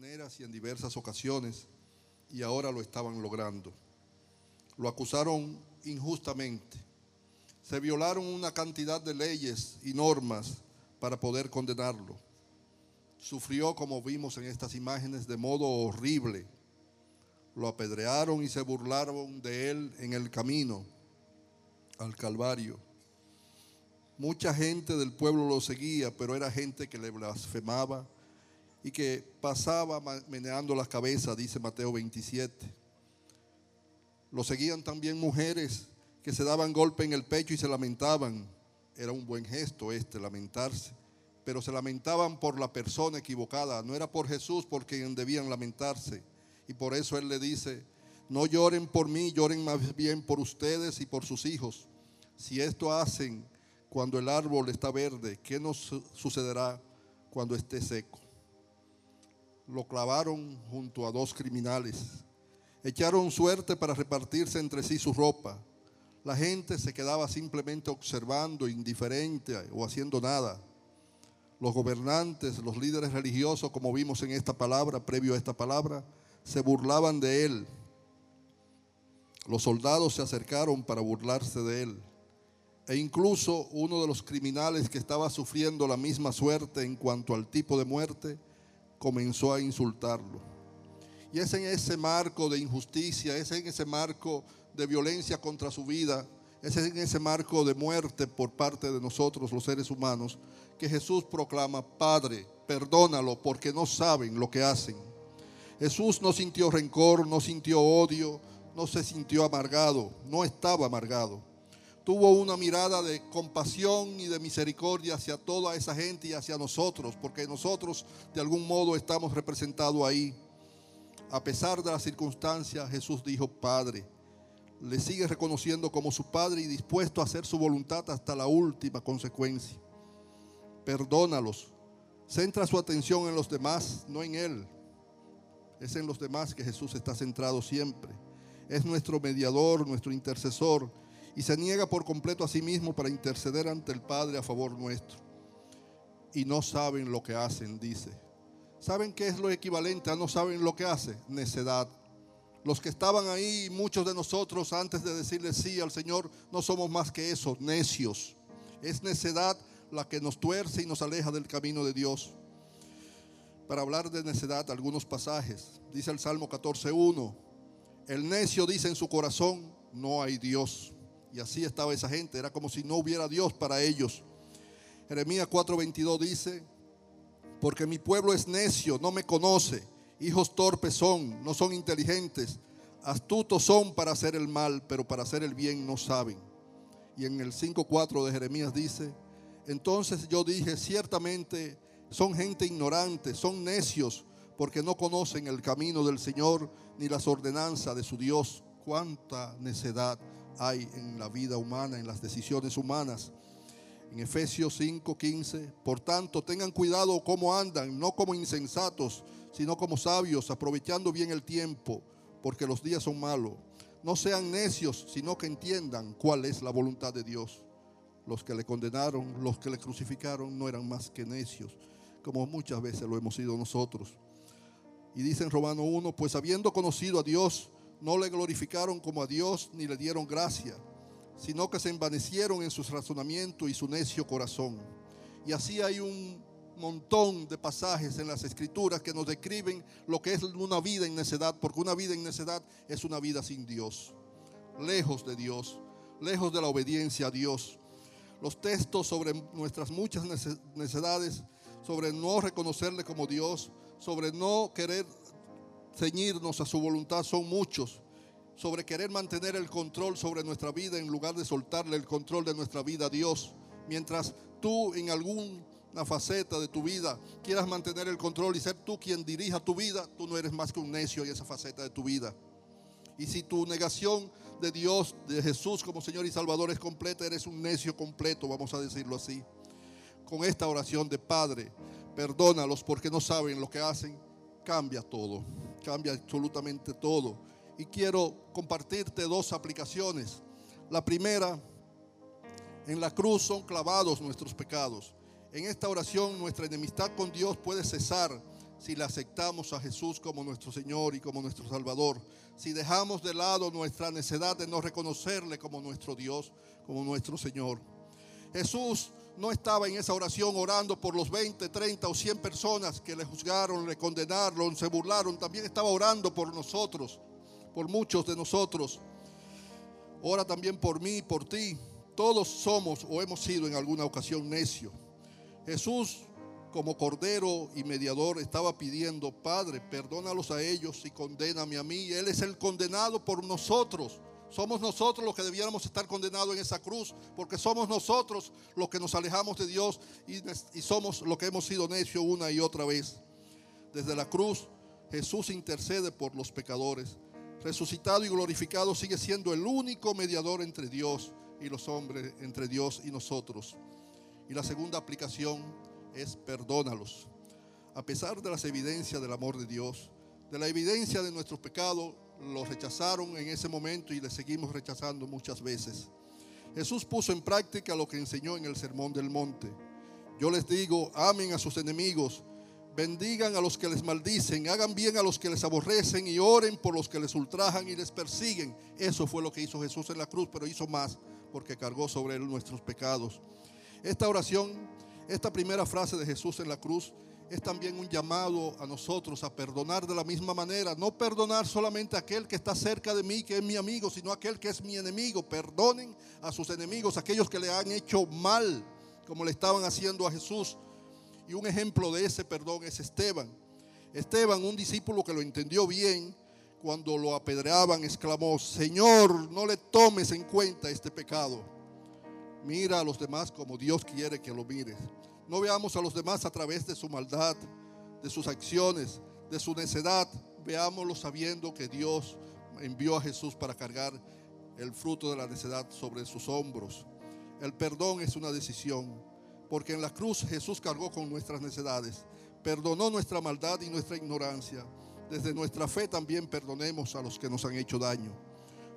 maneras y en diversas ocasiones y ahora lo estaban logrando. Lo acusaron injustamente. Se violaron una cantidad de leyes y normas para poder condenarlo. Sufrió, como vimos en estas imágenes, de modo horrible. Lo apedrearon y se burlaron de él en el camino al Calvario. Mucha gente del pueblo lo seguía, pero era gente que le blasfemaba y que pasaba meneando las cabezas, dice Mateo 27. Lo seguían también mujeres que se daban golpe en el pecho y se lamentaban. Era un buen gesto este, lamentarse. Pero se lamentaban por la persona equivocada. No era por Jesús por quien debían lamentarse. Y por eso Él le dice, no lloren por mí, lloren más bien por ustedes y por sus hijos. Si esto hacen cuando el árbol está verde, ¿qué nos sucederá cuando esté seco? Lo clavaron junto a dos criminales. Echaron suerte para repartirse entre sí su ropa. La gente se quedaba simplemente observando, indiferente o haciendo nada. Los gobernantes, los líderes religiosos, como vimos en esta palabra, previo a esta palabra, se burlaban de él. Los soldados se acercaron para burlarse de él. E incluso uno de los criminales que estaba sufriendo la misma suerte en cuanto al tipo de muerte, comenzó a insultarlo. Y es en ese marco de injusticia, es en ese marco de violencia contra su vida, es en ese marco de muerte por parte de nosotros los seres humanos, que Jesús proclama, Padre, perdónalo porque no saben lo que hacen. Jesús no sintió rencor, no sintió odio, no se sintió amargado, no estaba amargado. Tuvo una mirada de compasión y de misericordia hacia toda esa gente y hacia nosotros, porque nosotros de algún modo estamos representados ahí. A pesar de las circunstancias, Jesús dijo, Padre, le sigue reconociendo como su Padre y dispuesto a hacer su voluntad hasta la última consecuencia. Perdónalos. Centra su atención en los demás, no en Él. Es en los demás que Jesús está centrado siempre. Es nuestro mediador, nuestro intercesor y se niega por completo a sí mismo para interceder ante el Padre a favor nuestro. Y no saben lo que hacen, dice. ¿Saben qué es lo equivalente a no saben lo que hace? Necedad. Los que estaban ahí, muchos de nosotros, antes de decirle sí al Señor, no somos más que eso, necios. Es necedad la que nos tuerce y nos aleja del camino de Dios. Para hablar de necedad, algunos pasajes. Dice el Salmo 14.1. El necio dice en su corazón, no hay Dios. Y así estaba esa gente. Era como si no hubiera Dios para ellos. Jeremías 4:22 dice, porque mi pueblo es necio, no me conoce Hijos torpes son, no son inteligentes. Astutos son para hacer el mal, pero para hacer el bien no saben. Y en el 5.4 de Jeremías dice, entonces yo dije, ciertamente son gente ignorante, son necios, porque no conocen el camino del Señor ni las ordenanzas de su Dios. Cuánta necedad hay en la vida humana, en las decisiones humanas. En Efesios 5:15, por tanto, tengan cuidado cómo andan, no como insensatos, sino como sabios, aprovechando bien el tiempo, porque los días son malos. No sean necios, sino que entiendan cuál es la voluntad de Dios. Los que le condenaron, los que le crucificaron, no eran más que necios, como muchas veces lo hemos sido nosotros. Y dice en Romano 1, pues habiendo conocido a Dios, no le glorificaron como a Dios ni le dieron gracia, sino que se envanecieron en sus razonamientos y su necio corazón. Y así hay un montón de pasajes en las escrituras que nos describen lo que es una vida en necedad, porque una vida en necedad es una vida sin Dios, lejos de Dios, lejos de la obediencia a Dios. Los textos sobre nuestras muchas necedades, sobre no reconocerle como Dios, sobre no querer ceñirnos a su voluntad son muchos, sobre querer mantener el control sobre nuestra vida en lugar de soltarle el control de nuestra vida a Dios. Mientras tú en algún una faceta de tu vida, quieras mantener el control y ser tú quien dirija tu vida, tú no eres más que un necio en esa faceta de tu vida. Y si tu negación de Dios, de Jesús como Señor y Salvador es completa, eres un necio completo, vamos a decirlo así. Con esta oración de Padre, perdónalos porque no saben lo que hacen, cambia todo, cambia absolutamente todo. Y quiero compartirte dos aplicaciones. La primera, en la cruz son clavados nuestros pecados. En esta oración nuestra enemistad con Dios puede cesar si le aceptamos a Jesús como nuestro Señor y como nuestro Salvador, si dejamos de lado nuestra necesidad de no reconocerle como nuestro Dios, como nuestro Señor. Jesús no estaba en esa oración orando por los 20, 30 o 100 personas que le juzgaron, le condenaron, se burlaron. También estaba orando por nosotros, por muchos de nosotros. Ora también por mí, por ti. Todos somos o hemos sido en alguna ocasión necios. Jesús, como cordero y mediador, estaba pidiendo, Padre, perdónalos a ellos y condéname a mí. Él es el condenado por nosotros. Somos nosotros los que debiéramos estar condenados en esa cruz, porque somos nosotros los que nos alejamos de Dios y, somos los que hemos sido necios una y otra vez. Desde la cruz, Jesús intercede por los pecadores. Resucitado y glorificado sigue siendo el único mediador entre Dios y los hombres, entre Dios y nosotros. Y la segunda aplicación es perdónalos. A pesar de las evidencias del amor de Dios, de la evidencia de nuestros pecados, lo rechazaron en ese momento y le seguimos rechazando muchas veces. Jesús puso en práctica lo que enseñó en el Sermón del Monte. Yo les digo, amen a sus enemigos, bendigan a los que les maldicen, hagan bien a los que les aborrecen y oren por los que les ultrajan y les persiguen. Eso fue lo que hizo Jesús en la cruz, pero hizo más porque cargó sobre él nuestros pecados. Esta oración, esta primera frase de Jesús en la cruz, es también un llamado a nosotros a perdonar de la misma manera. No perdonar solamente a aquel que está cerca de mí, que es mi amigo, sino a aquel que es mi enemigo. Perdonen a sus enemigos, aquellos que le han hecho mal, como le estaban haciendo a Jesús. Y un ejemplo de ese perdón es Esteban. Esteban, un discípulo que lo entendió bien, cuando lo apedreaban, exclamó, Señor, no le tomes en cuenta este pecado. Mira a los demás como Dios quiere que lo mires. No veamos a los demás a través de su maldad, de sus acciones, de su necedad. Veámoslo sabiendo que Dios envió a Jesús para cargar el fruto de la necedad sobre sus hombros. El perdón es una decisión, porque en la cruz Jesús cargó con nuestras necedades, perdonó nuestra maldad y nuestra ignorancia. Desde nuestra fe también perdonemos a los que nos han hecho daño.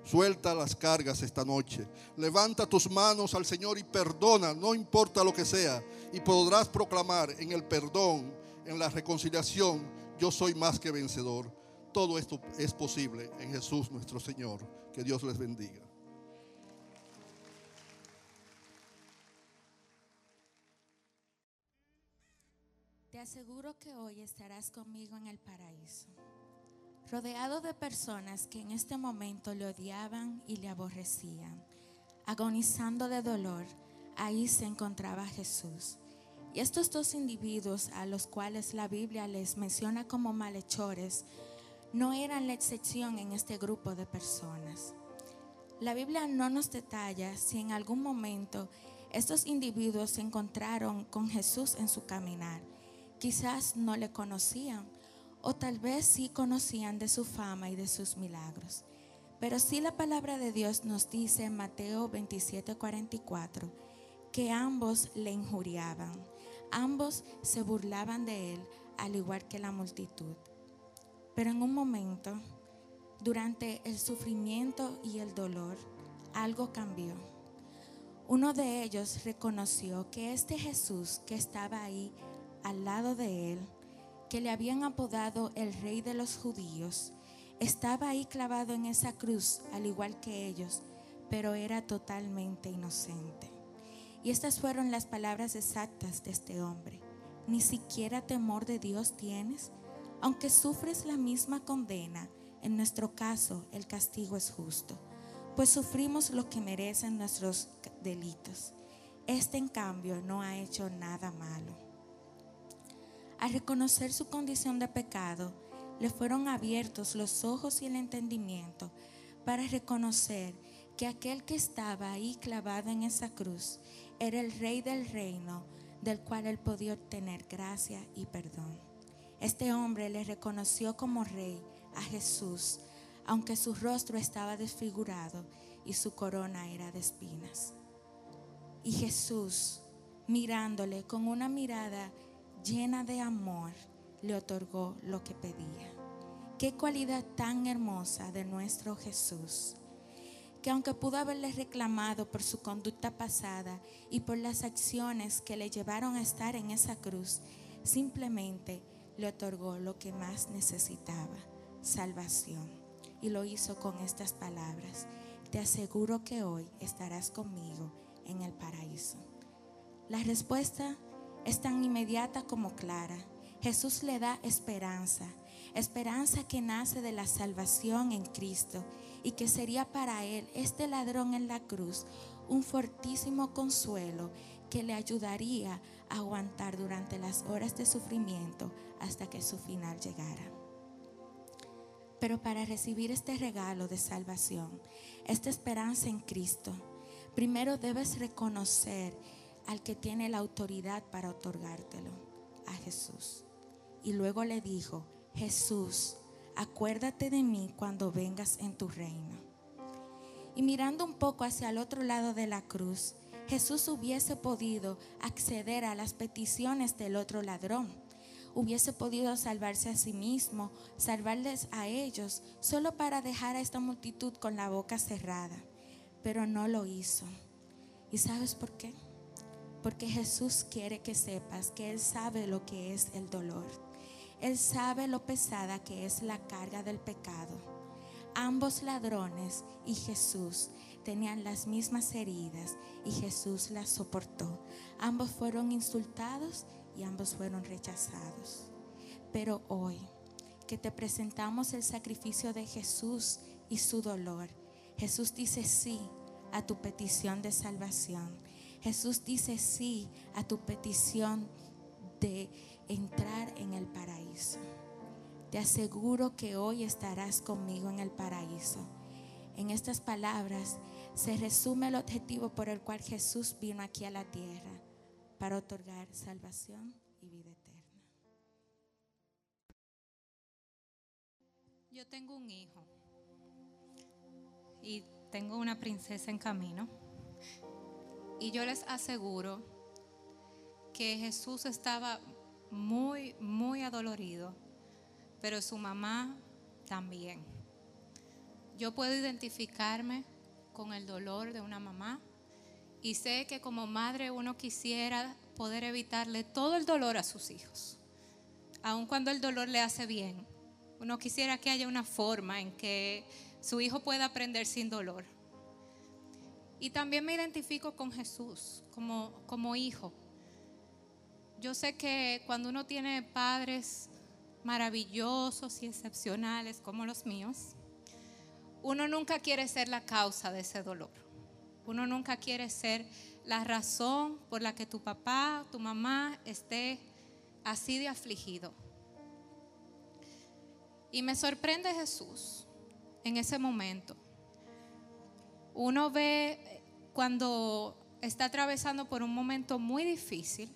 Suelta las cargas esta noche. Levanta tus manos al Señor y perdona, no importa lo que sea. Y podrás proclamar en el perdón, en la reconciliación, yo soy más que vencedor. Todo esto es posible en Jesús nuestro Señor. Que Dios les bendiga. Te aseguro que hoy estarás conmigo en el paraíso rodeado de personas que en este momento le odiaban y le aborrecían. Agonizando de dolor, ahí se encontraba Jesús. Y estos dos individuos a los cuales la Biblia les menciona como malhechores, no eran la excepción en este grupo de personas. La Biblia no nos detalla si en algún momento estos individuos se encontraron con Jesús en su caminar. Quizás no le conocían o tal vez sí conocían de su fama y de sus milagros. Pero sí la palabra de Dios nos dice en Mateo 27:44 que ambos le injuriaban, ambos se burlaban de él, al igual que la multitud. Pero en un momento, durante el sufrimiento y el dolor, algo cambió. Uno de ellos reconoció que este Jesús que estaba ahí al lado de él, que le habían apodado el rey de los judíos, estaba ahí clavado en esa cruz, al igual que ellos, pero era totalmente inocente. Y estas fueron las palabras exactas de este hombre. Ni siquiera temor de Dios tienes, aunque sufres la misma condena, en nuestro caso el castigo es justo, pues sufrimos lo que merecen nuestros delitos. Este en cambio no ha hecho nada malo. Al reconocer su condición de pecado, le fueron abiertos los ojos y el entendimiento para reconocer que aquel que estaba ahí clavado en esa cruz era el rey del reino del cual él podía obtener gracia y perdón. Este hombre le reconoció como rey a Jesús, aunque su rostro estaba desfigurado y su corona era de espinas. Y Jesús, mirándole con una mirada llena de amor, le otorgó lo que pedía. Qué cualidad tan hermosa de nuestro Jesús, que aunque pudo haberle reclamado por su conducta pasada y por las acciones que le llevaron a estar en esa cruz, simplemente le otorgó lo que más necesitaba, salvación. Y lo hizo con estas palabras. Te aseguro que hoy estarás conmigo en el paraíso. La respuesta es tan inmediata como clara. Jesús le da esperanza, esperanza que nace de la salvación en Cristo y que sería para él, este ladrón en la cruz, un fortísimo consuelo que le ayudaría a aguantar durante las horas de sufrimiento hasta que su final llegara. Pero para recibir este regalo de salvación, esta esperanza en Cristo, primero debes reconocer al que tiene la autoridad para otorgártelo, a Jesús. Y luego le dijo, Jesús, acuérdate de mí cuando vengas en tu reino. Y mirando un poco hacia el otro lado de la cruz, Jesús hubiese podido acceder a las peticiones del otro ladrón. Hubiese podido salvarse a sí mismo, salvarles a ellos, solo para dejar a esta multitud con la boca cerrada. Pero no lo hizo. ¿Y sabes por qué? Porque Jesús quiere que sepas que Él sabe lo que es el dolor. Él sabe lo pesada que es la carga del pecado. Ambos ladrones y Jesús tenían las mismas heridas y Jesús las soportó. Ambos fueron insultados y ambos fueron rechazados. Pero hoy que te presentamos el sacrificio de Jesús y su dolor, Jesús dice sí a tu petición de salvación. Jesús dice sí a tu petición de entrar en el paraíso. Te aseguro que hoy estarás conmigo en el paraíso. En estas palabras se resume el objetivo por el cual Jesús vino aquí a la tierra, para otorgar salvación y vida eterna. Yo tengo un hijo y tengo una princesa en camino. Y yo les aseguro que Jesús estaba muy, muy adolorido, pero su mamá también. Yo puedo identificarme con el dolor de una mamá y sé que como madre uno quisiera poder evitarle todo el dolor a sus hijos, aun cuando el dolor le hace bien. Uno quisiera que haya una forma en que su hijo pueda aprender sin dolor. Y también me identifico con Jesús como, como hijo. Yo sé que cuando uno tiene padres maravillosos y excepcionales como los míos, uno nunca quiere ser la causa de ese dolor. Uno nunca quiere ser la razón por la que tu papá, tu mamá esté así de afligido. Y me sorprende Jesús en ese momento. Uno ve cuando está atravesando por un momento muy difícil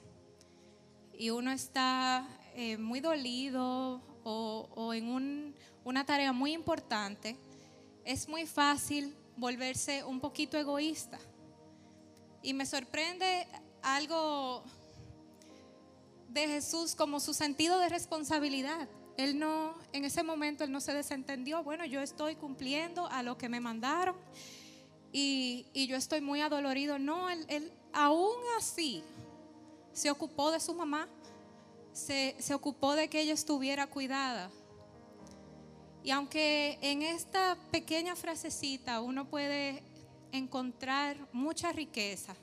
y uno está eh, muy dolido o, en una tarea muy importante, es muy fácil volverse un poquito egoísta. Y me sorprende algo de Jesús como su sentido de responsabilidad. Él no, en ese momento, él no se desentendió. Bueno, yo estoy cumpliendo a lo que me mandaron y, yo estoy muy adolorido. No, él, aún así se ocupó de su mamá, se, se ocupó de que ella estuviera cuidada. Y aunque en esta pequeña frasecita uno puede encontrar mucha riqueza,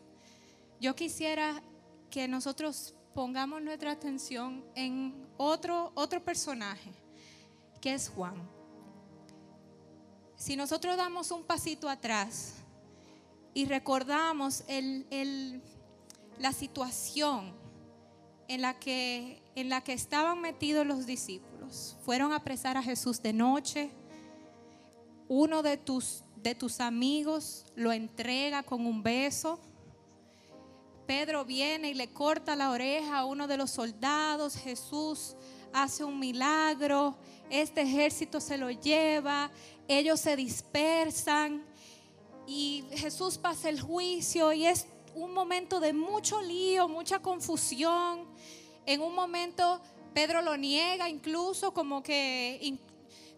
yo quisiera que nosotros pongamos nuestra atención en otro, otro personaje, que es Juan. Si nosotros damos un pasito atrás y recordamos la situación en la, que, en la que estaban metidos los discípulos. Fueron a apresar a Jesús de noche. Uno de tus, de tus amigos lo entrega con un beso. Pedro viene y le corta la oreja a uno de los soldados. Jesús hace un milagro. Este ejército se lo lleva. Ellos se dispersan y Jesús pasa el juicio y es un momento de mucho lío, mucha confusión. En un momento Pedro lo niega incluso como que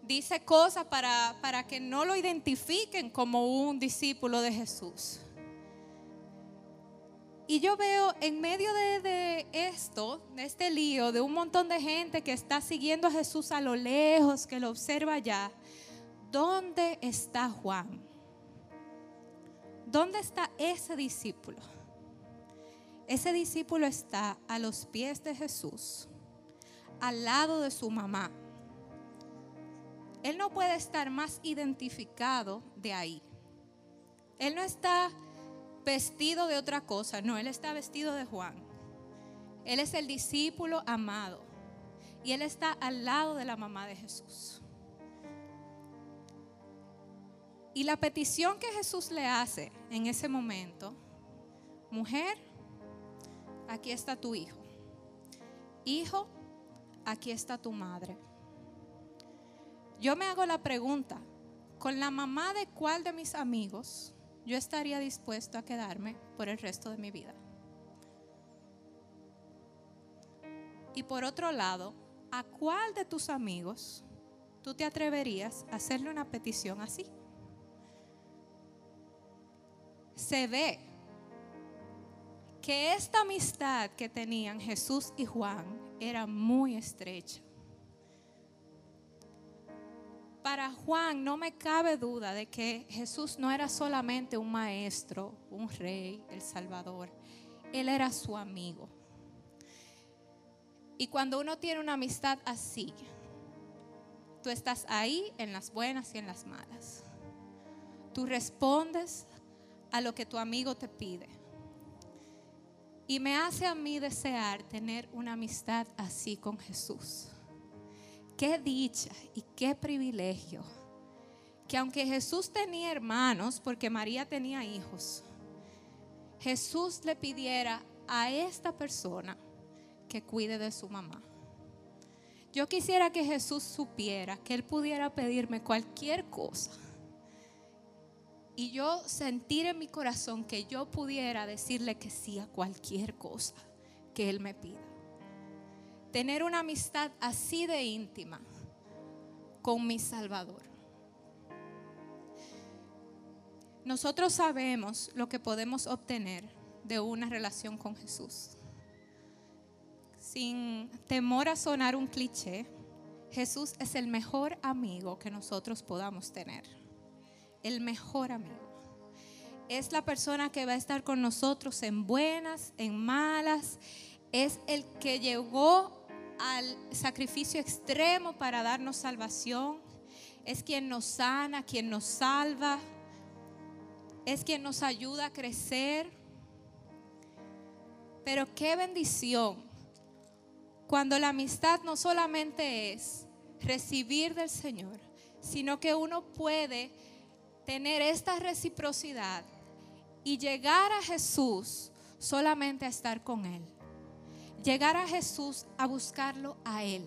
dice cosas para, para que no lo identifiquen como un discípulo de Jesús. Y yo veo en medio de, de, esto, de este lío, de un montón de gente que está siguiendo a Jesús a lo lejos, que lo observa ya, ¿dónde está Juan? ¿Dónde está ese discípulo? Ese discípulo está a los pies de Jesús, al lado de su mamá. Él no puede estar más identificado de ahí. Él no está vestido de otra cosa, no, él está vestido de Juan. Él es el discípulo amado y él está al lado de la mamá de Jesús. Y la petición que Jesús le hace en ese momento, mujer, aquí está tu hijo. Hijo, aquí está tu madre. Yo me hago la pregunta, ¿con la mamá de cuál de mis amigos yo estaría dispuesto a quedarme por el resto de mi vida? Y por otro lado, ¿a cuál de tus amigos tú te atreverías a hacerle una petición así? Se ve que esta amistad que tenían Jesús y Juan era muy estrecha. Para Juan no me cabe duda de que Jesús no era solamente un maestro, un rey, el Salvador. Él era su amigo. Y cuando uno tiene una amistad así, tú estás ahí en las buenas y en las malas. Tú respondes a lo que tu amigo te pide. Y me hace a mí desear tener una amistad así con Jesús. Qué dicha y qué privilegio. Que aunque Jesús tenía hermanos, porque María tenía hijos, Jesús le pidiera a esta persona que cuide de su mamá. Yo quisiera que Jesús supiera que Él pudiera pedirme cualquier cosa y yo sentir en mi corazón que yo pudiera decirle que sí a cualquier cosa que Él me pida. Tener una amistad así de íntima con mi Salvador. Nosotros sabemos lo que podemos obtener de una relación con Jesús. Sin temor a sonar un cliché, Jesús es el mejor amigo que nosotros podamos tener el mejor amigo. Es la persona que va a estar con nosotros en buenas, en malas. Es el que llegó al sacrificio extremo para darnos salvación. Es quien nos sana, quien nos salva. Es quien nos ayuda a crecer. Pero qué bendición cuando la amistad no solamente es recibir del Señor, sino que uno puede tener esta reciprocidad y llegar a Jesús solamente a estar con Él. Llegar a Jesús a buscarlo a Él,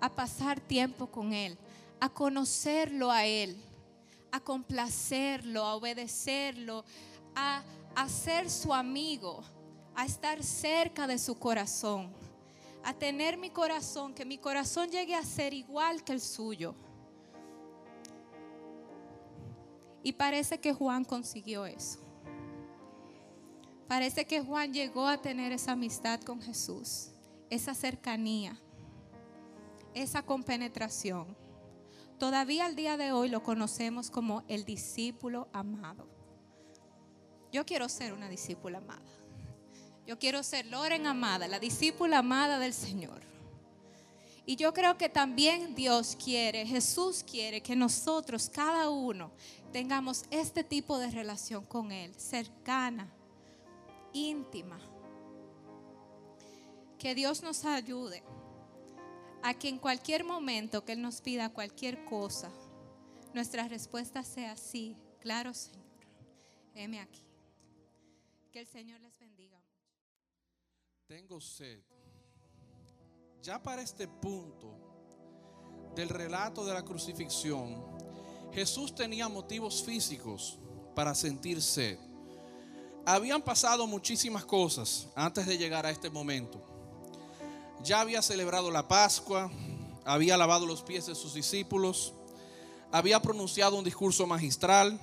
a pasar tiempo con Él, a conocerlo a Él, a complacerlo, a obedecerlo, a, a ser su amigo, a estar cerca de su corazón, a tener mi corazón, que mi corazón llegue a ser igual que el suyo Y parece que Juan consiguió eso. Parece que Juan llegó a tener esa amistad con Jesús, esa cercanía, esa compenetración. Todavía al día de hoy lo conocemos como el discípulo amado. Yo quiero ser una discípula amada. Yo quiero ser Loren amada, la discípula amada del Señor. Y yo creo que también Dios quiere, Jesús quiere que nosotros, cada uno, tengamos este tipo de relación con Él, cercana, íntima. Que Dios nos ayude a que en cualquier momento que Él nos pida cualquier cosa, nuestra respuesta sea sí, claro Señor, heme aquí. Que el Señor les bendiga Tengo sed. Ya para este punto del relato de la crucifixión, Jesús tenía motivos físicos para sentir sed. Habían pasado muchísimas cosas antes de llegar a este momento. Ya había celebrado la Pascua, había lavado los pies de sus discípulos, había pronunciado un discurso magistral,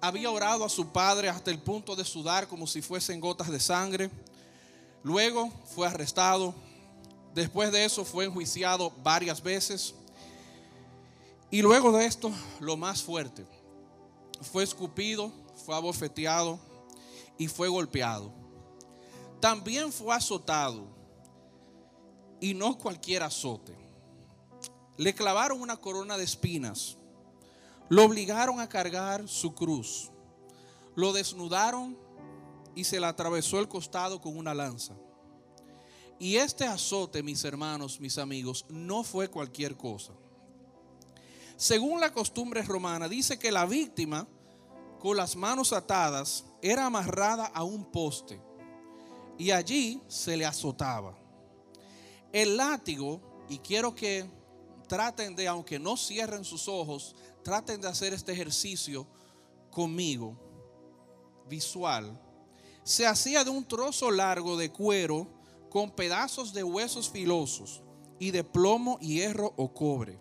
había orado a su padre hasta el punto de sudar como si fuesen gotas de sangre. Luego fue arrestado. Después de eso fue enjuiciado varias veces. Y luego de esto, lo más fuerte, fue escupido, fue abofeteado y fue golpeado. También fue azotado y no cualquier azote. Le clavaron una corona de espinas lo obligaron a cargar su cruz. Lo desnudaron y se le atravesó el costado con una lanza. Y este azote, mis hermanos, mis amigos, no fue cualquier cosa. Según la costumbre romana, dice que la víctima, con las manos atadas, era amarrada a un poste y allí se le azotaba. El látigo, y quiero que traten de, aunque no cierren sus ojos, traten de hacer este ejercicio conmigo, visual. Se hacía de un trozo largo de cuero con pedazos de huesos filosos y de plomo, hierro o cobre.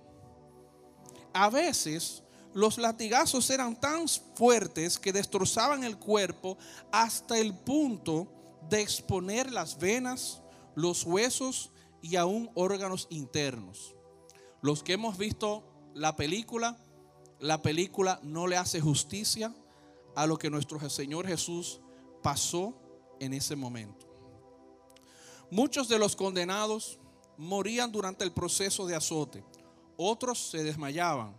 A veces los latigazos eran tan fuertes que destrozaban el cuerpo hasta el punto de exponer las venas, los huesos y aún órganos internos. Los que hemos visto la película la película no le hace justicia a lo que nuestro Señor Jesús pasó en ese momento. Muchos de los condenados morían durante el proceso de azote, otros se desmayaban.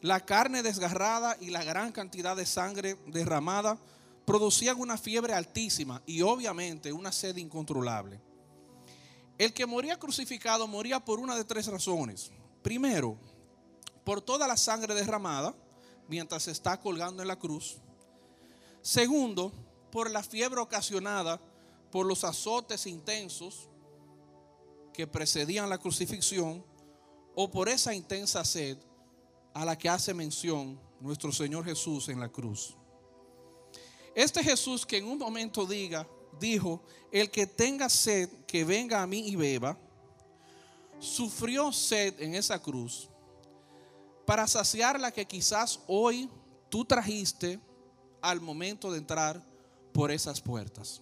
La carne desgarrada y la gran cantidad de sangre derramada producían una fiebre altísima y obviamente una sed incontrolable. El que moría crucificado moría por una de tres razones. Primero, por toda la sangre derramada mientras está colgando en la cruz. Segundo, por la fiebre ocasionada por los azotes intensos que precedían la crucifixión o por esa intensa sed a la que hace mención nuestro Señor Jesús en la cruz. Este Jesús que en un momento diga, dijo, el que tenga sed, que venga a mí y beba, sufrió sed en esa cruz para saciar la que quizás hoy tú trajiste al momento de entrar por esas puertas.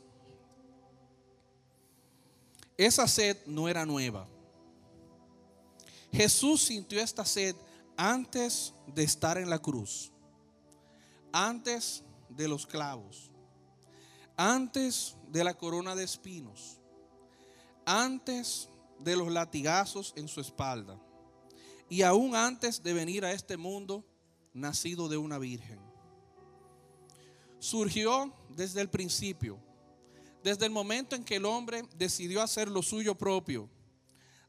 Esa sed no era nueva. Jesús sintió esta sed antes de estar en la cruz, antes de los clavos, antes de la corona de espinos, antes de los latigazos en su espalda y aún antes de venir a este mundo, nacido de una virgen. Surgió desde el principio, desde el momento en que el hombre decidió hacer lo suyo propio,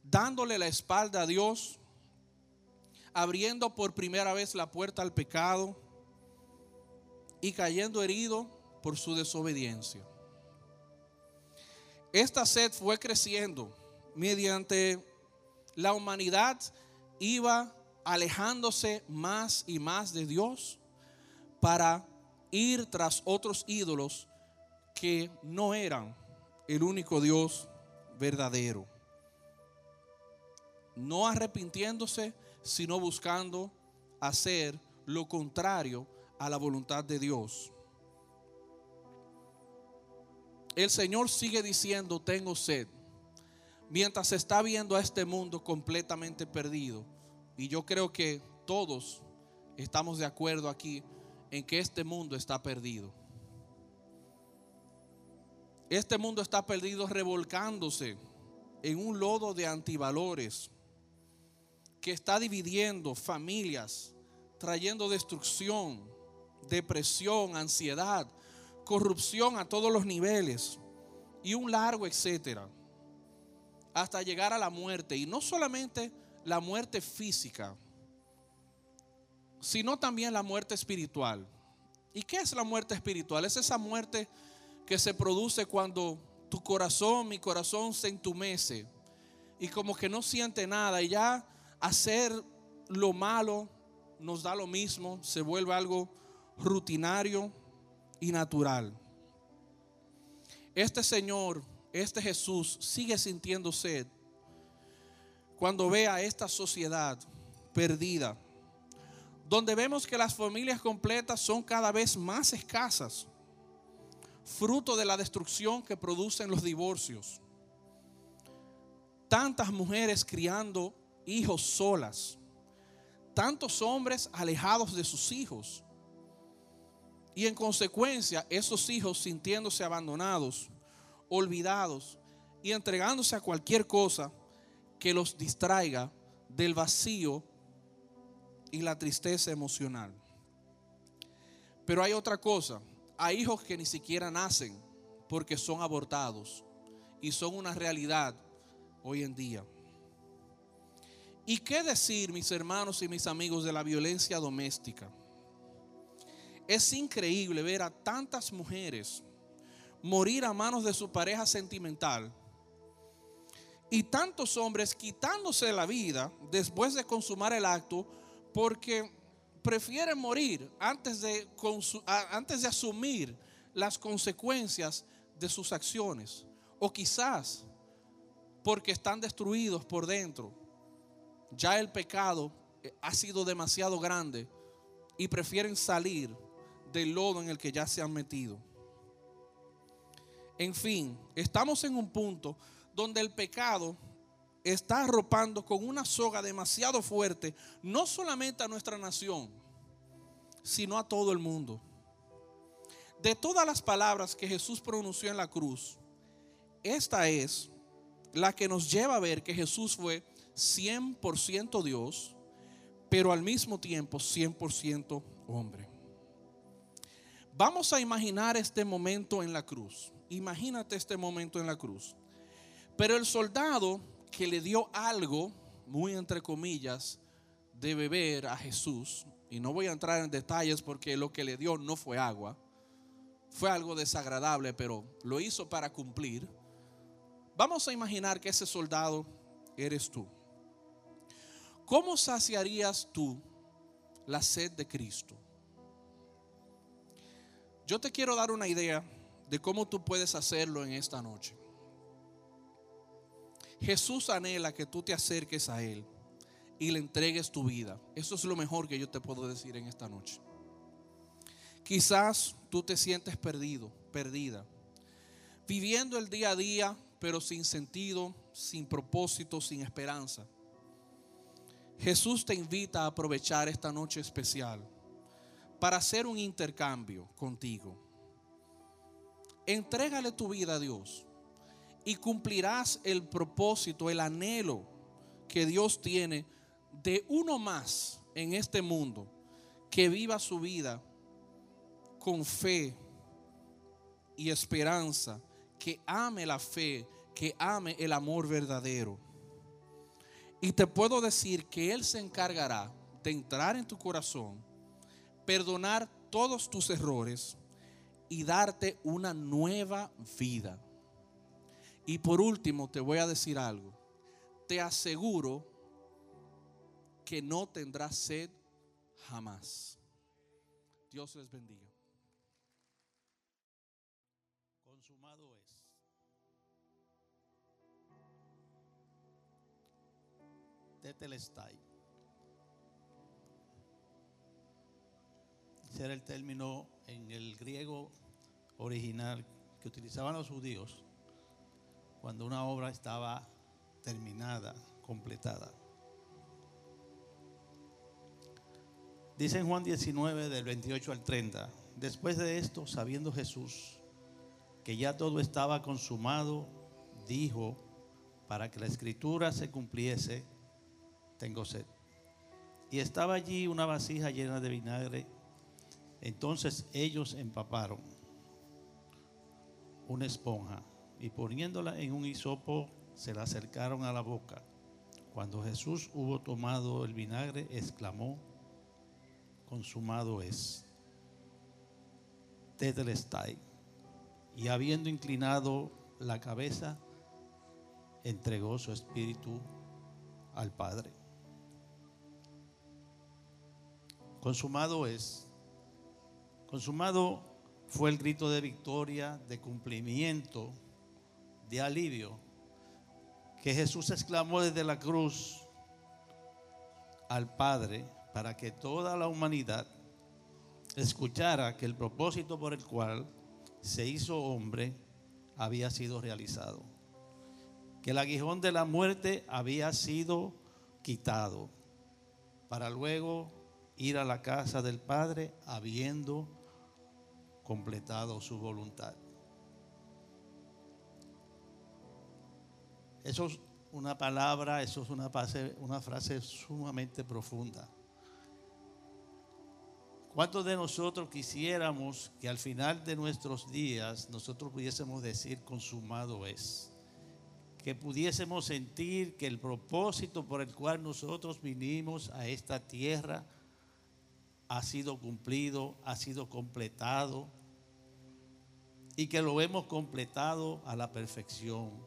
dándole la espalda a Dios, abriendo por primera vez la puerta al pecado y cayendo herido por su desobediencia. Esta sed fue creciendo mediante la humanidad iba alejándose más y más de Dios para ir tras otros ídolos que no eran el único Dios verdadero. No arrepintiéndose, sino buscando hacer lo contrario a la voluntad de Dios. El Señor sigue diciendo, tengo sed mientras se está viendo a este mundo completamente perdido. Y yo creo que todos estamos de acuerdo aquí en que este mundo está perdido. Este mundo está perdido revolcándose en un lodo de antivalores que está dividiendo familias, trayendo destrucción, depresión, ansiedad, corrupción a todos los niveles y un largo etcétera hasta llegar a la muerte. Y no solamente la muerte física, sino también la muerte espiritual. ¿Y qué es la muerte espiritual? Es esa muerte que se produce cuando tu corazón, mi corazón se entumece y como que no siente nada y ya hacer lo malo nos da lo mismo, se vuelve algo rutinario y natural. Este Señor este Jesús sigue sintiendo sed cuando ve a esta sociedad perdida, donde vemos que las familias completas son cada vez más escasas, fruto de la destrucción que producen los divorcios. Tantas mujeres criando hijos solas, tantos hombres alejados de sus hijos y en consecuencia esos hijos sintiéndose abandonados, olvidados y entregándose a cualquier cosa que los distraiga del vacío y la tristeza emocional. Pero hay otra cosa, hay hijos que ni siquiera nacen porque son abortados y son una realidad hoy en día. ¿Y qué decir, mis hermanos y mis amigos, de la violencia doméstica? Es increíble ver a tantas mujeres morir a manos de su pareja sentimental y tantos hombres quitándose la vida después de consumar el acto porque prefieren morir antes de, antes de asumir las consecuencias de sus acciones. O quizás porque están destruidos por dentro. Ya el pecado eh, ha sido demasiado grande y prefieren salir del lodo en el que ya se han metido. En fin, estamos en un punto donde el pecado está arropando con una soga demasiado fuerte, no solamente a nuestra nación, sino a todo el mundo. De todas las palabras que Jesús pronunció en la cruz, esta es la que nos lleva a ver que Jesús fue 100% Dios, pero al mismo tiempo 100% hombre. Vamos a imaginar este momento en la cruz. Imagínate este momento en la cruz. Pero el soldado que le dio algo, muy entre comillas, de beber a Jesús, y no voy a entrar en detalles porque lo que le dio no fue agua, fue algo desagradable, pero lo hizo para cumplir. Vamos a imaginar que ese soldado eres tú. ¿Cómo saciarías tú la sed de Cristo? Yo te quiero dar una idea de cómo tú puedes hacerlo en esta noche. Jesús anhela que tú te acerques a Él y le entregues tu vida. Eso es lo mejor que yo te puedo decir en esta noche. Quizás tú te sientes perdido, perdida, viviendo el día a día, pero sin sentido, sin propósito, sin esperanza. Jesús te invita a aprovechar esta noche especial para hacer un intercambio contigo. Entrégale tu vida a Dios y cumplirás el propósito, el anhelo que Dios tiene de uno más en este mundo que viva su vida con fe y esperanza, que ame la fe, que ame el amor verdadero. Y te puedo decir que Él se encargará de entrar en tu corazón, perdonar todos tus errores y darte una nueva vida. Y por último, te voy a decir algo. Te aseguro que no tendrás sed jamás. Dios les bendiga. Consumado es. Tetelestai. Ese era el término en el griego original que utilizaban los judíos cuando una obra estaba terminada, completada. Dice en Juan 19 del 28 al 30, después de esto, sabiendo Jesús que ya todo estaba consumado, dijo, para que la escritura se cumpliese, tengo sed. Y estaba allí una vasija llena de vinagre. Entonces ellos empaparon una esponja y poniéndola en un hisopo se la acercaron a la boca. Cuando Jesús hubo tomado el vinagre, exclamó, consumado es. Tetelestai. Y habiendo inclinado la cabeza, entregó su espíritu al Padre. Consumado es. Consumado fue el grito de victoria, de cumplimiento de alivio que Jesús exclamó desde la cruz al Padre para que toda la humanidad escuchara que el propósito por el cual se hizo hombre había sido realizado, que el aguijón de la muerte había sido quitado, para luego ir a la casa del Padre habiendo completado su voluntad. Eso es una palabra, eso es una frase, una frase sumamente profunda. ¿Cuántos de nosotros quisiéramos que al final de nuestros días nosotros pudiésemos decir consumado es? Que pudiésemos sentir que el propósito por el cual nosotros vinimos a esta tierra ha sido cumplido, ha sido completado y que lo hemos completado a la perfección.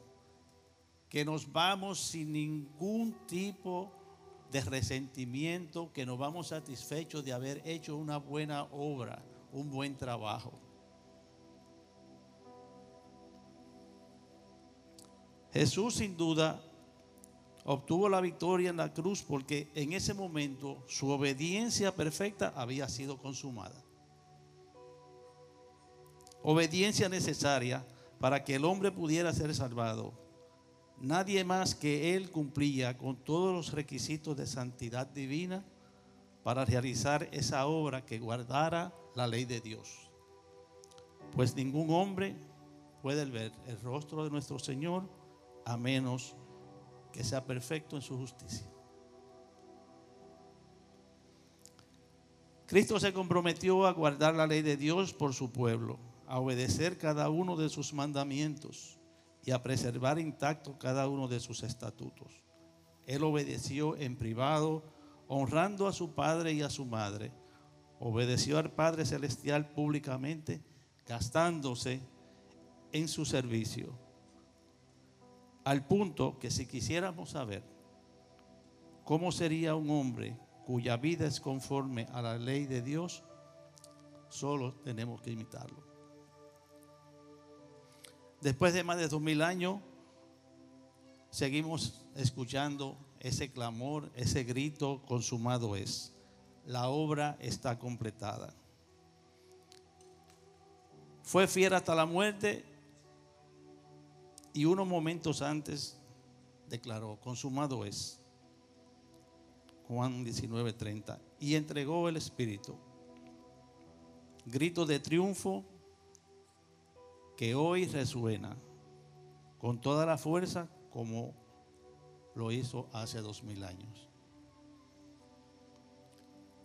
Que nos vamos sin ningún tipo de resentimiento, que nos vamos satisfechos de haber hecho una buena obra, un buen trabajo. Jesús sin duda obtuvo la victoria en la cruz porque en ese momento su obediencia perfecta había sido consumada. Obediencia necesaria para que el hombre pudiera ser salvado. Nadie más que él cumplía con todos los requisitos de santidad divina para realizar esa obra que guardara la ley de Dios. Pues ningún hombre puede ver el rostro de nuestro Señor a menos que sea perfecto en su justicia. Cristo se comprometió a guardar la ley de Dios por su pueblo, a obedecer cada uno de sus mandamientos y a preservar intacto cada uno de sus estatutos. Él obedeció en privado, honrando a su padre y a su madre. Obedeció al Padre Celestial públicamente, gastándose en su servicio al punto que si quisiéramos saber cómo sería un hombre cuya vida es conforme a la ley de Dios, solo tenemos que imitarlo. Después de más de dos mil años, seguimos escuchando ese clamor, ese grito consumado es. La obra está completada. Fue fiel hasta la muerte y unos momentos antes declaró, consumado es. Juan 19:30. Y entregó el Espíritu. Grito de triunfo que hoy resuena con toda la fuerza como lo hizo hace dos mil años.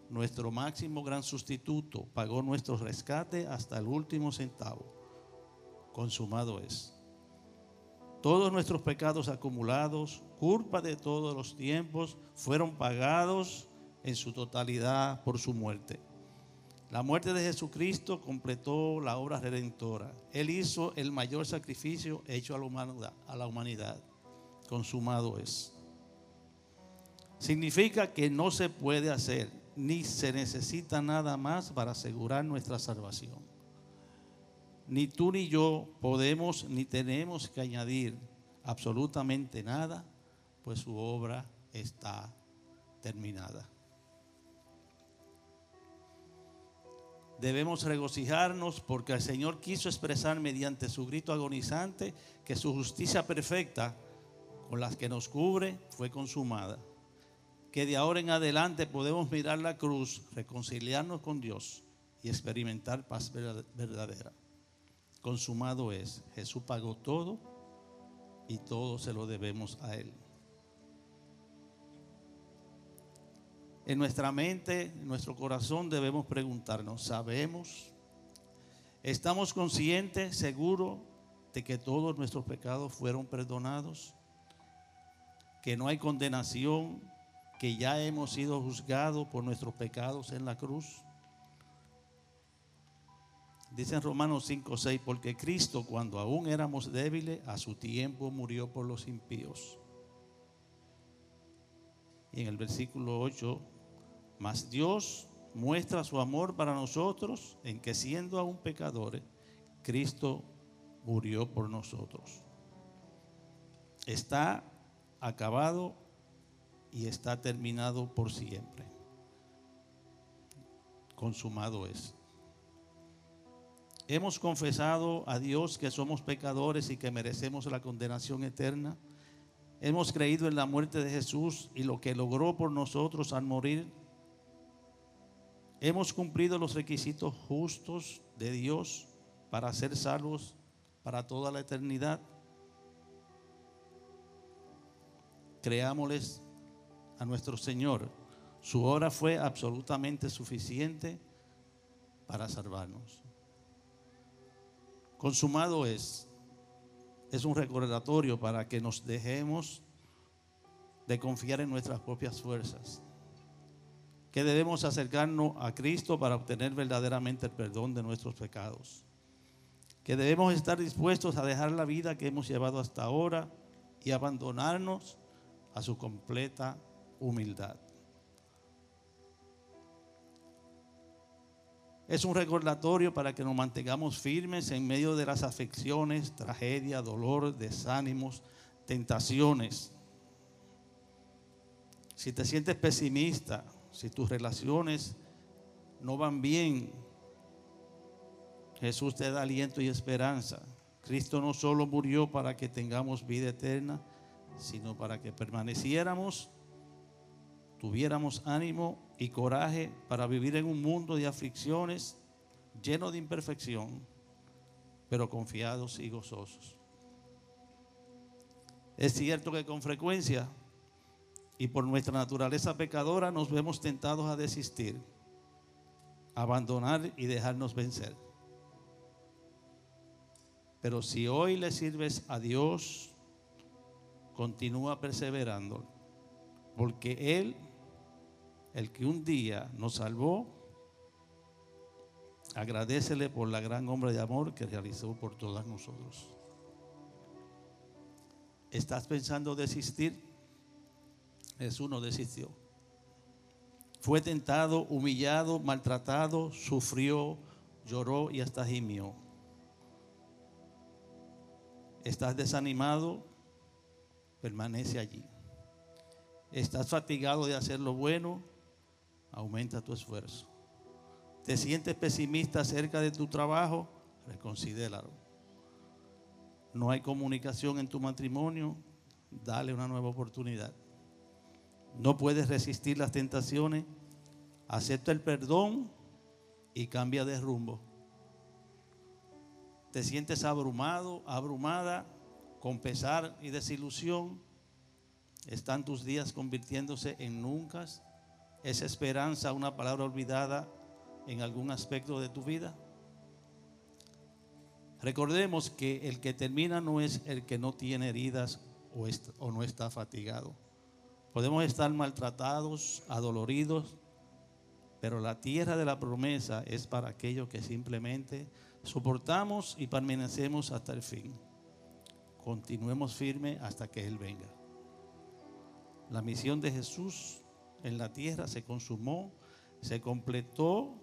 Nuestro máximo gran sustituto pagó nuestro rescate hasta el último centavo. Consumado es todos nuestros pecados acumulados, culpa de todos los tiempos, fueron pagados en su totalidad por su muerte. La muerte de Jesucristo completó la obra redentora. Él hizo el mayor sacrificio hecho a la humanidad. A la humanidad. Consumado es. Significa que no se puede hacer ni se necesita nada más para asegurar nuestra salvación ni tú ni yo podemos ni tenemos que añadir absolutamente nada, pues su obra está terminada. Debemos regocijarnos porque el Señor quiso expresar mediante su grito agonizante que su justicia perfecta con las que nos cubre fue consumada. Que de ahora en adelante podemos mirar la cruz, reconciliarnos con Dios y experimentar paz verdadera consumado es. Jesús pagó todo y todo se lo debemos a Él. En nuestra mente, en nuestro corazón debemos preguntarnos, ¿sabemos? ¿Estamos conscientes, seguros de que todos nuestros pecados fueron perdonados? ¿Que no hay condenación? ¿Que ya hemos sido juzgados por nuestros pecados en la cruz? Dice en Romanos 5, 6, porque Cristo cuando aún éramos débiles, a su tiempo murió por los impíos. Y en el versículo 8, mas Dios muestra su amor para nosotros en que siendo aún pecadores, Cristo murió por nosotros. Está acabado y está terminado por siempre. consumado es. Hemos confesado a Dios que somos pecadores y que merecemos la condenación eterna. Hemos creído en la muerte de Jesús y lo que logró por nosotros al morir. Hemos cumplido los requisitos justos de Dios para ser salvos para toda la eternidad. Creámosles a nuestro Señor. Su obra fue absolutamente suficiente para salvarnos. Consumado es. Es un recordatorio para que nos dejemos de confiar en nuestras propias fuerzas. Que debemos acercarnos a Cristo para obtener verdaderamente el perdón de nuestros pecados. Que debemos estar dispuestos a dejar la vida que hemos llevado hasta ahora y abandonarnos a su completa humildad. Es un recordatorio para que nos mantengamos firmes en medio de las afecciones, tragedia, dolor, desánimos, tentaciones. Si te sientes pesimista, si tus relaciones no van bien, Jesús te da aliento y esperanza. Cristo no solo murió para que tengamos vida eterna, sino para que permaneciéramos, tuviéramos ánimo y coraje para vivir en un mundo de aflicciones lleno de imperfección, pero confiados y gozosos. Es cierto que con frecuencia y por nuestra naturaleza pecadora nos vemos tentados a desistir, abandonar y dejarnos vencer. Pero si hoy le sirves a Dios, continúa perseverando, porque Él, el que un día nos salvó, agradecele por la gran obra de amor que realizó por todos nosotros. ¿Estás pensando desistir? Jesús no desistió. Fue tentado, humillado, maltratado, sufrió, lloró y hasta gimió. ¿Estás desanimado? permanece allí. Estás fatigado de hacer lo bueno, aumenta tu esfuerzo. Te sientes pesimista acerca de tu trabajo, reconsidéralo. No hay comunicación en tu matrimonio, dale una nueva oportunidad. No puedes resistir las tentaciones, acepta el perdón y cambia de rumbo. Te sientes abrumado, abrumada, con pesar y desilusión, están tus días convirtiéndose en nunca. ¿Es esperanza una palabra olvidada en algún aspecto de tu vida? Recordemos que el que termina no es el que no tiene heridas o, o no está fatigado. Podemos estar maltratados, adoloridos, pero la tierra de la promesa es para aquellos que simplemente soportamos y permanecemos hasta el fin continuemos firmes hasta que Él venga. La misión de Jesús en la tierra se consumó, se completó,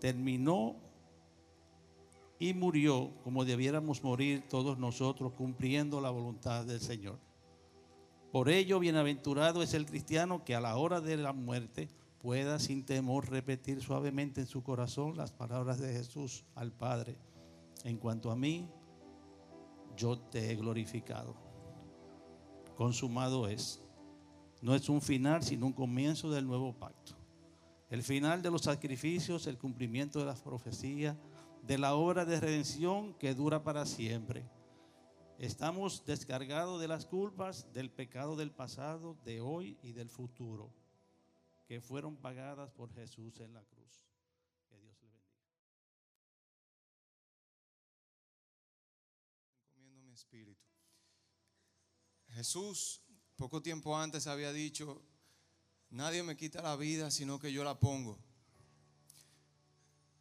terminó y murió como debiéramos morir todos nosotros cumpliendo la voluntad del Señor. Por ello, bienaventurado es el cristiano que a la hora de la muerte pueda sin temor repetir suavemente en su corazón las palabras de Jesús al Padre. En cuanto a mí, yo te he glorificado. Consumado es. No es un final, sino un comienzo del nuevo pacto. El final de los sacrificios, el cumplimiento de las profecías, de la obra de redención que dura para siempre. Estamos descargados de las culpas del pecado del pasado, de hoy y del futuro, que fueron pagadas por Jesús en la cruz. espíritu. Jesús poco tiempo antes había dicho, nadie me quita la vida sino que yo la pongo.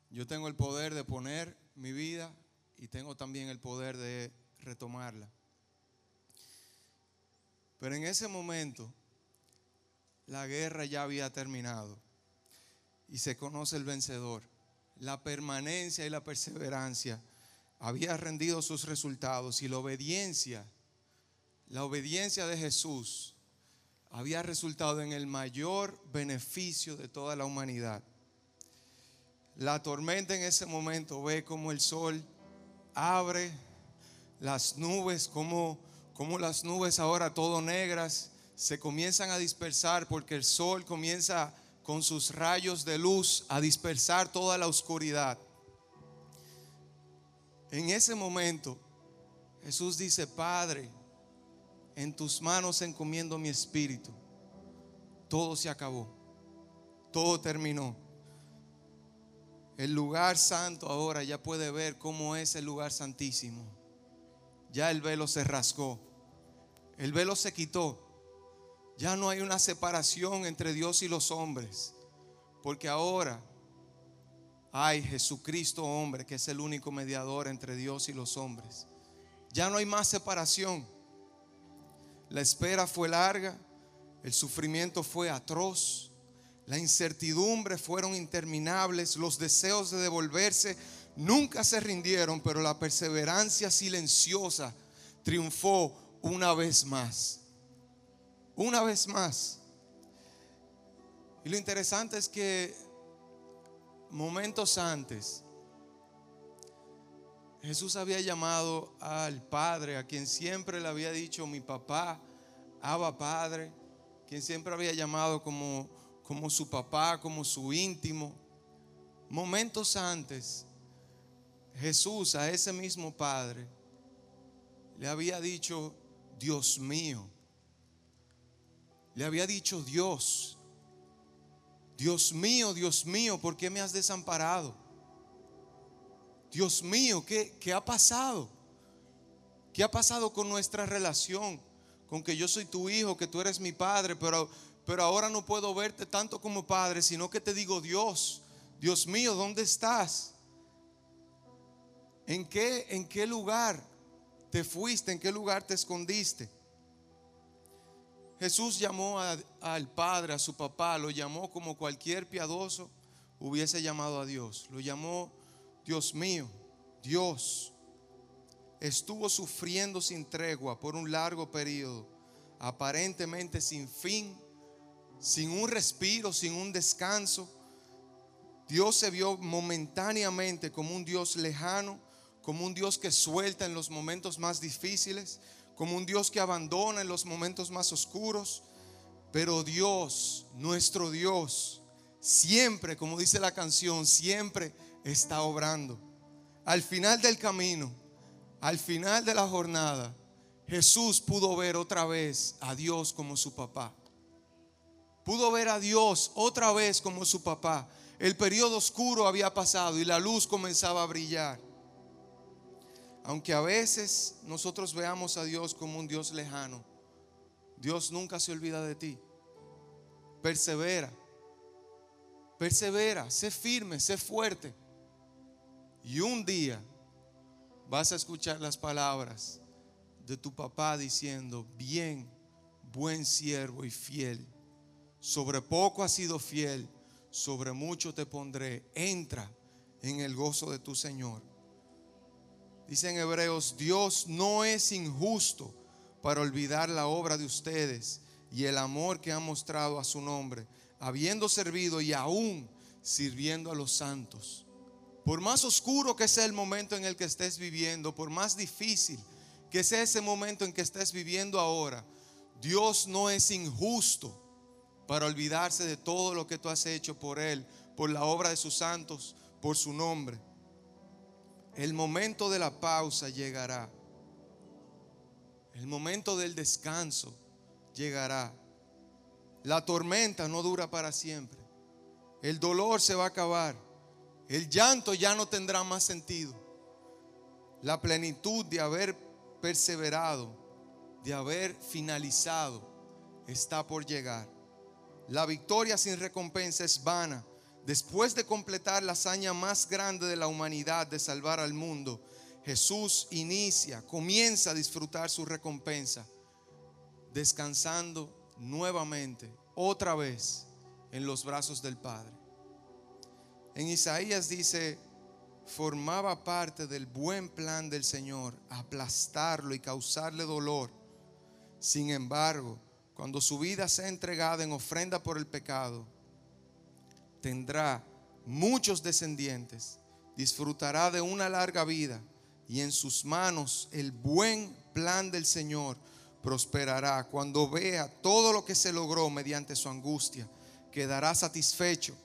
Yo tengo el poder de poner mi vida y tengo también el poder de retomarla. Pero en ese momento la guerra ya había terminado y se conoce el vencedor. La permanencia y la perseverancia había rendido sus resultados y la obediencia, la obediencia de Jesús había resultado en el mayor beneficio de toda la humanidad. La tormenta en ese momento ve como el sol abre las nubes, como, las nubes ahora todo negras se comienzan a dispersar porque el sol comienza con sus rayos de luz a dispersar toda la oscuridad. En ese momento Jesús dice, Padre, en tus manos encomiendo mi espíritu. Todo se acabó, todo terminó. El lugar santo ahora ya puede ver cómo es el lugar santísimo. Ya el velo se rasgó, el velo se quitó. Ya no hay una separación entre Dios y los hombres, porque ahora hay Jesucristo hombre, que es el único mediador entre Dios y los hombres. Ya no hay más separación. La espera fue larga, el sufrimiento fue atroz, la incertidumbre fueron interminables, los deseos de devolverse nunca se rindieron, pero la perseverancia silenciosa triunfó una vez más. Una vez más. Y lo interesante es que momentos antes, Jesús había llamado al Padre, a quien siempre le había dicho mi papá, Abba Padre, quien siempre había llamado como, como su papá, como su íntimo. Momentos antes, Jesús a ese mismo Padre le había dicho, Dios mío. Le había dicho, Dios, Dios mío, Dios mío, ¿por qué me has desamparado? Dios mío, ¿qué, ¿qué ha pasado? ¿Qué ha pasado con nuestra relación? Con que yo soy tu hijo, que tú eres mi padre, pero, pero ahora no puedo verte tanto como padre, sino que te digo, Dios, Dios mío, ¿dónde estás? ¿En qué, en qué lugar te fuiste? ¿En qué lugar te escondiste? Jesús llamó al Padre, a su papá, lo llamó como cualquier piadoso hubiese llamado a Dios. Lo llamó Dios mío, Dios estuvo sufriendo sin tregua por un largo periodo, aparentemente sin fin, sin un respiro, sin un descanso. Dios se vio momentáneamente como un Dios lejano, como un Dios que suelta en los momentos más difíciles, como un Dios que abandona en los momentos más oscuros. Pero Dios, nuestro Dios, siempre, como dice la canción, siempre está obrando. Al final del camino, al final de la jornada, Jesús pudo ver otra vez a Dios como su papá. Pudo ver a Dios otra vez como su papá. El periodo oscuro había pasado y la luz comenzaba a brillar. Aunque a veces nosotros veamos a Dios como un Dios lejano, Dios nunca se olvida de ti. Persevera, persevera, sé firme, sé fuerte. Y un día vas a escuchar las palabras de tu papá diciendo, bien, buen siervo y fiel. Sobre poco has sido fiel, sobre mucho te pondré. Entra en el gozo de tu Señor. Dice en Hebreos, Dios no es injusto para olvidar la obra de ustedes y el amor que ha mostrado a su nombre, habiendo servido y aún sirviendo a los santos por más oscuro que sea el momento en el que estés viviendo, por más difícil que sea ese momento en que estés viviendo ahora, Dios no es injusto para olvidarse de todo lo que tú has hecho por Él, por la obra de sus santos, por su nombre. El momento de la pausa llegará. El momento del descanso llegará. La tormenta no dura para siempre. El dolor se va a acabar. El llanto ya no tendrá más sentido. La plenitud de haber perseverado, de haber finalizado, está por llegar. La victoria sin recompensa es vana. Después de completar la hazaña más grande de la humanidad de salvar al mundo, Jesús inicia, comienza a disfrutar su recompensa, descansando nuevamente, otra vez, en los brazos del Padre. En Isaías dice, formaba parte del buen plan del Señor, aplastarlo y causarle dolor. Sin embargo, cuando su vida sea entregada en ofrenda por el pecado, tendrá muchos descendientes, disfrutará de una larga vida y en sus manos el buen plan del Señor prosperará. Cuando vea todo lo que se logró mediante su angustia, quedará satisfecho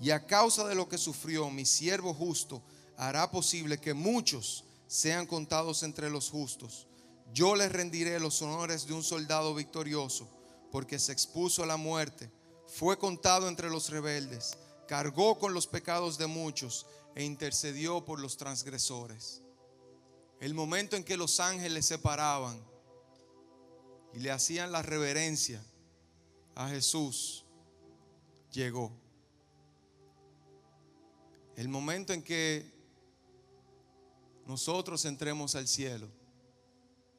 y a causa de lo que sufrió mi siervo justo, hará posible que muchos sean contados entre los justos. Yo le rendiré los honores de un soldado victorioso, porque se expuso a la muerte, fue contado entre los rebeldes, cargó con los pecados de muchos e intercedió por los transgresores. El momento en que los ángeles se paraban y le hacían la reverencia a Jesús, llegó. El momento en que nosotros entremos al cielo,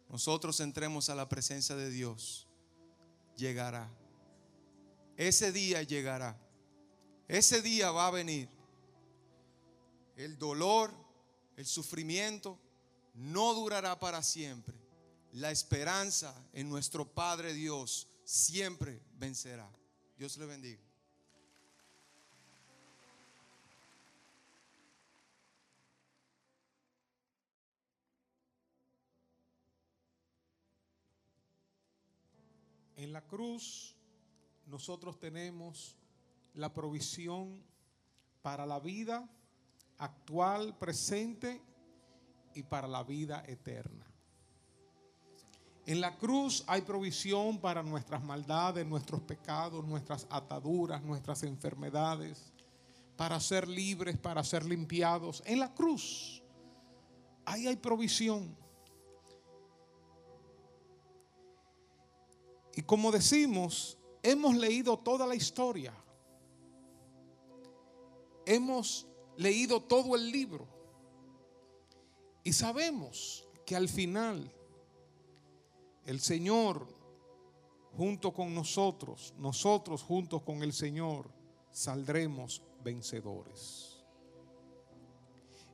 nosotros entremos a la presencia de Dios, llegará. Ese día llegará. Ese día va a venir. El dolor, el sufrimiento, no durará para siempre. La esperanza en nuestro Padre Dios siempre vencerá. Dios le bendiga. En la cruz nosotros tenemos la provisión para la vida actual, presente y para la vida eterna. En la cruz hay provisión para nuestras maldades, nuestros pecados, nuestras ataduras, nuestras enfermedades, para ser libres, para ser limpiados. En la cruz, ahí hay provisión. Y como decimos, hemos leído toda la historia. Hemos leído todo el libro. Y sabemos que al final el Señor junto con nosotros, nosotros juntos con el Señor, saldremos vencedores.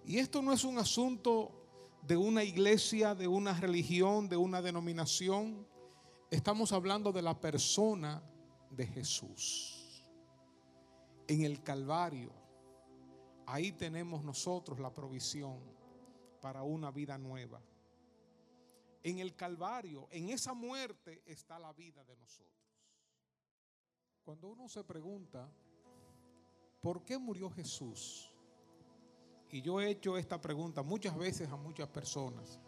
Y esto no es un asunto de una iglesia, de una religión, de una denominación. Estamos hablando de la persona de Jesús. En el Calvario, ahí tenemos nosotros la provisión para una vida nueva. En el Calvario, en esa muerte está la vida de nosotros. Cuando uno se pregunta, ¿por qué murió Jesús? Y yo he hecho esta pregunta muchas veces a muchas personas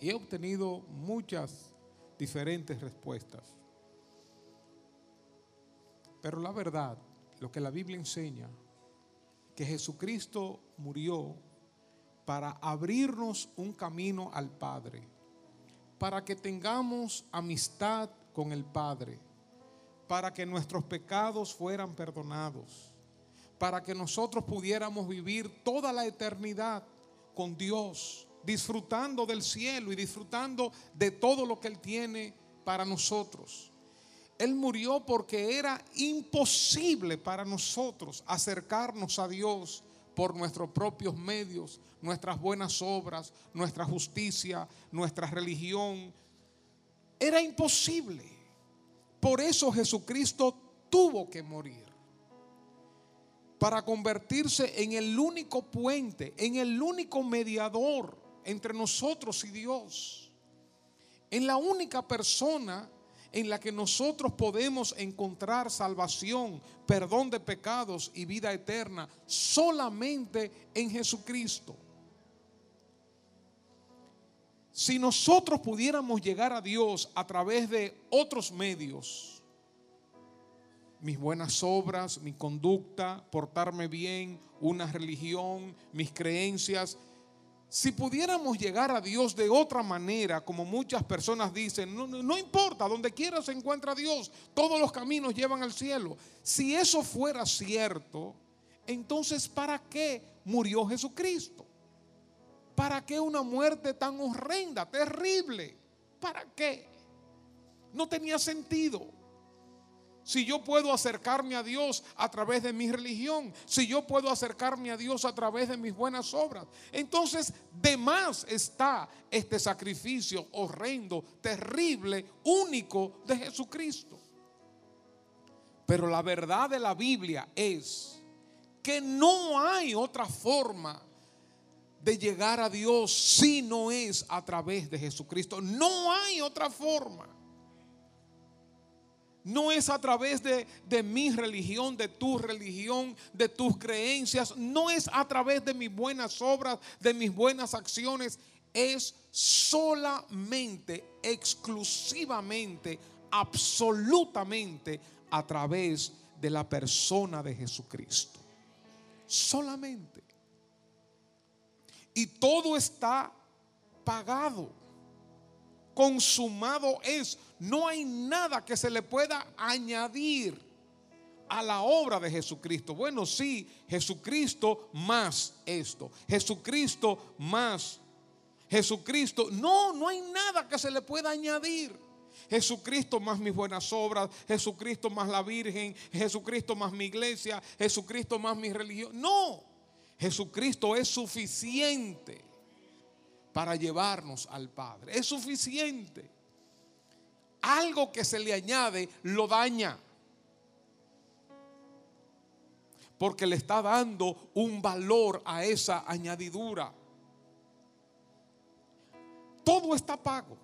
y he obtenido muchas diferentes respuestas. Pero la verdad, lo que la Biblia enseña, que Jesucristo murió para abrirnos un camino al Padre, para que tengamos amistad con el Padre, para que nuestros pecados fueran perdonados, para que nosotros pudiéramos vivir toda la eternidad con Dios, disfrutando del cielo y disfrutando de todo lo que Él tiene para nosotros. Él murió porque era imposible para nosotros acercarnos a Dios por nuestros propios medios, nuestras buenas obras, nuestra justicia, nuestra religión. Era imposible. Por eso Jesucristo tuvo que morir. Para convertirse en el único puente, en el único mediador entre nosotros y Dios. En la única persona en la que nosotros podemos encontrar salvación, perdón de pecados y vida eterna, solamente en Jesucristo. Si nosotros pudiéramos llegar a Dios a través de otros medios, mis buenas obras, mi conducta, portarme bien, una religión, mis creencias, si pudiéramos llegar a Dios de otra manera, como muchas personas dicen, no, importa, donde quiera se encuentra Dios, todos los caminos llevan al cielo. Si eso fuera cierto, entonces ¿para qué murió Jesucristo? ¿Para qué una muerte tan horrenda, terrible? ¿Para qué? No tenía sentido. Si yo puedo acercarme a Dios a través de mi religión, si yo puedo acercarme a Dios a través de mis buenas obras, entonces de más está este sacrificio horrendo, terrible, único de Jesucristo. Pero la verdad de la Biblia es que no hay otra forma de llegar a Dios si no es a través de Jesucristo. No hay otra forma. No es a través de, de, mi religión, de tu religión, de tus creencias. No es a través de mis buenas obras, de mis buenas acciones. Es solamente, exclusivamente, absolutamente a través de la persona de Jesucristo. Solamente. Y todo está pagado. Consumado es. No hay nada que se le pueda añadir a la obra de Jesucristo. Bueno, sí, Jesucristo más esto. Jesucristo más. Jesucristo. No, no hay nada que se le pueda añadir. Jesucristo más mis buenas obras, Jesucristo más la Virgen, Jesucristo más mi iglesia, Jesucristo más mi religión. No, Jesucristo es suficiente para llevarnos al Padre. Es suficiente. Algo que se le añade lo daña. Porque le está dando un valor a esa añadidura. Todo está pago.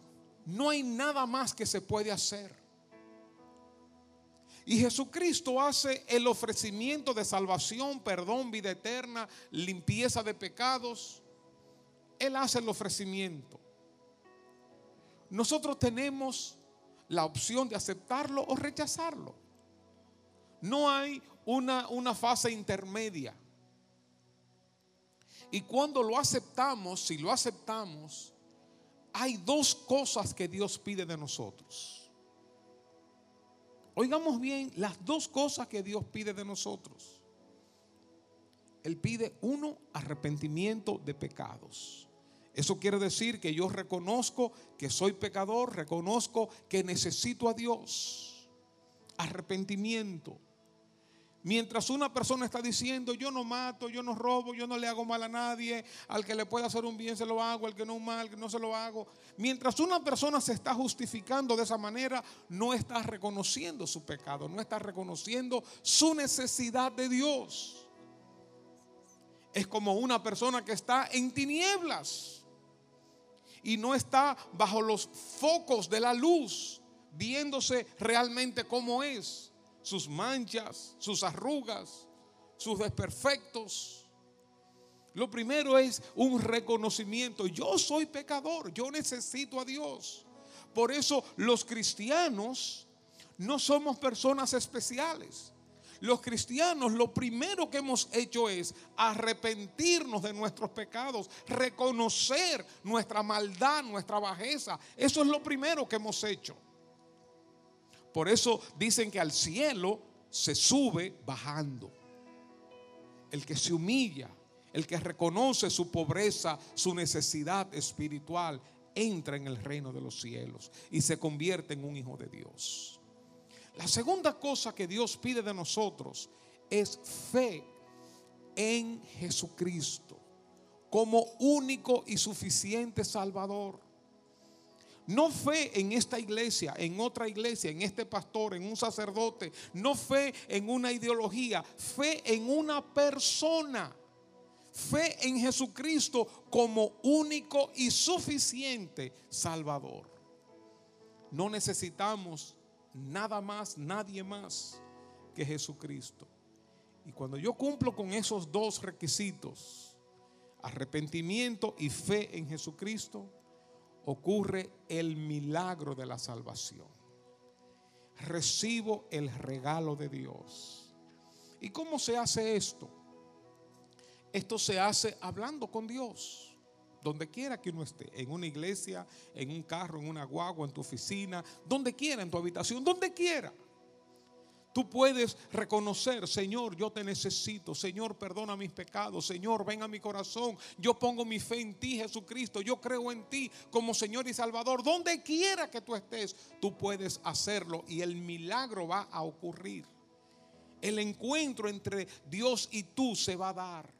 No hay nada más que se puede hacer. Y Jesucristo hace el ofrecimiento de salvación, perdón, vida eterna, limpieza de pecados. Él hace el ofrecimiento. Nosotros tenemos la opción de aceptarlo o rechazarlo. No hay una, una fase intermedia. Y cuando lo aceptamos, si lo aceptamos, hay dos cosas que Dios pide de nosotros. Oigamos bien las dos cosas que Dios pide de nosotros. Él pide uno, arrepentimiento de pecados. Eso quiere decir que yo reconozco que soy pecador, reconozco que necesito a Dios. Arrepentimiento. Mientras una persona está diciendo, yo no mato, yo no robo, yo no le hago mal a nadie, al que le pueda hacer un bien se lo hago, al que no un mal, no se lo hago. Mientras una persona se está justificando de esa manera, no está reconociendo su pecado, no está reconociendo su necesidad de Dios. Es como una persona que está en tinieblas y no está bajo los focos de la luz, viéndose realmente como es sus manchas, sus arrugas, sus desperfectos. Lo primero es un reconocimiento. Yo soy pecador, yo necesito a Dios. Por eso los cristianos no somos personas especiales. Los cristianos lo primero que hemos hecho es arrepentirnos de nuestros pecados, reconocer nuestra maldad, nuestra bajeza. Eso es lo primero que hemos hecho. Por eso dicen que al cielo se sube bajando. El que se humilla, el que reconoce su pobreza, su necesidad espiritual, entra en el reino de los cielos y se convierte en un hijo de Dios. La segunda cosa que Dios pide de nosotros es fe en Jesucristo como único y suficiente Salvador. No fe en esta iglesia, en otra iglesia, en este pastor, en un sacerdote. No fe en una ideología. Fe en una persona. Fe en Jesucristo como único y suficiente Salvador. No necesitamos nada más, nadie más que Jesucristo. Y cuando yo cumplo con esos dos requisitos, arrepentimiento y fe en Jesucristo, ocurre el milagro de la salvación. Recibo el regalo de Dios. ¿Y cómo se hace esto? Esto se hace hablando con Dios, donde quiera que uno esté, en una iglesia, en un carro, en una guagua, en tu oficina, donde quiera, en tu habitación, donde quiera. Tú puedes reconocer, Señor, yo te necesito. Señor, perdona mis pecados. Señor, ven a mi corazón. Yo pongo mi fe en ti, Jesucristo. Yo creo en ti como Señor y Salvador. Donde quiera que tú estés, tú puedes hacerlo y el milagro va a ocurrir. El encuentro entre Dios y tú se va a dar.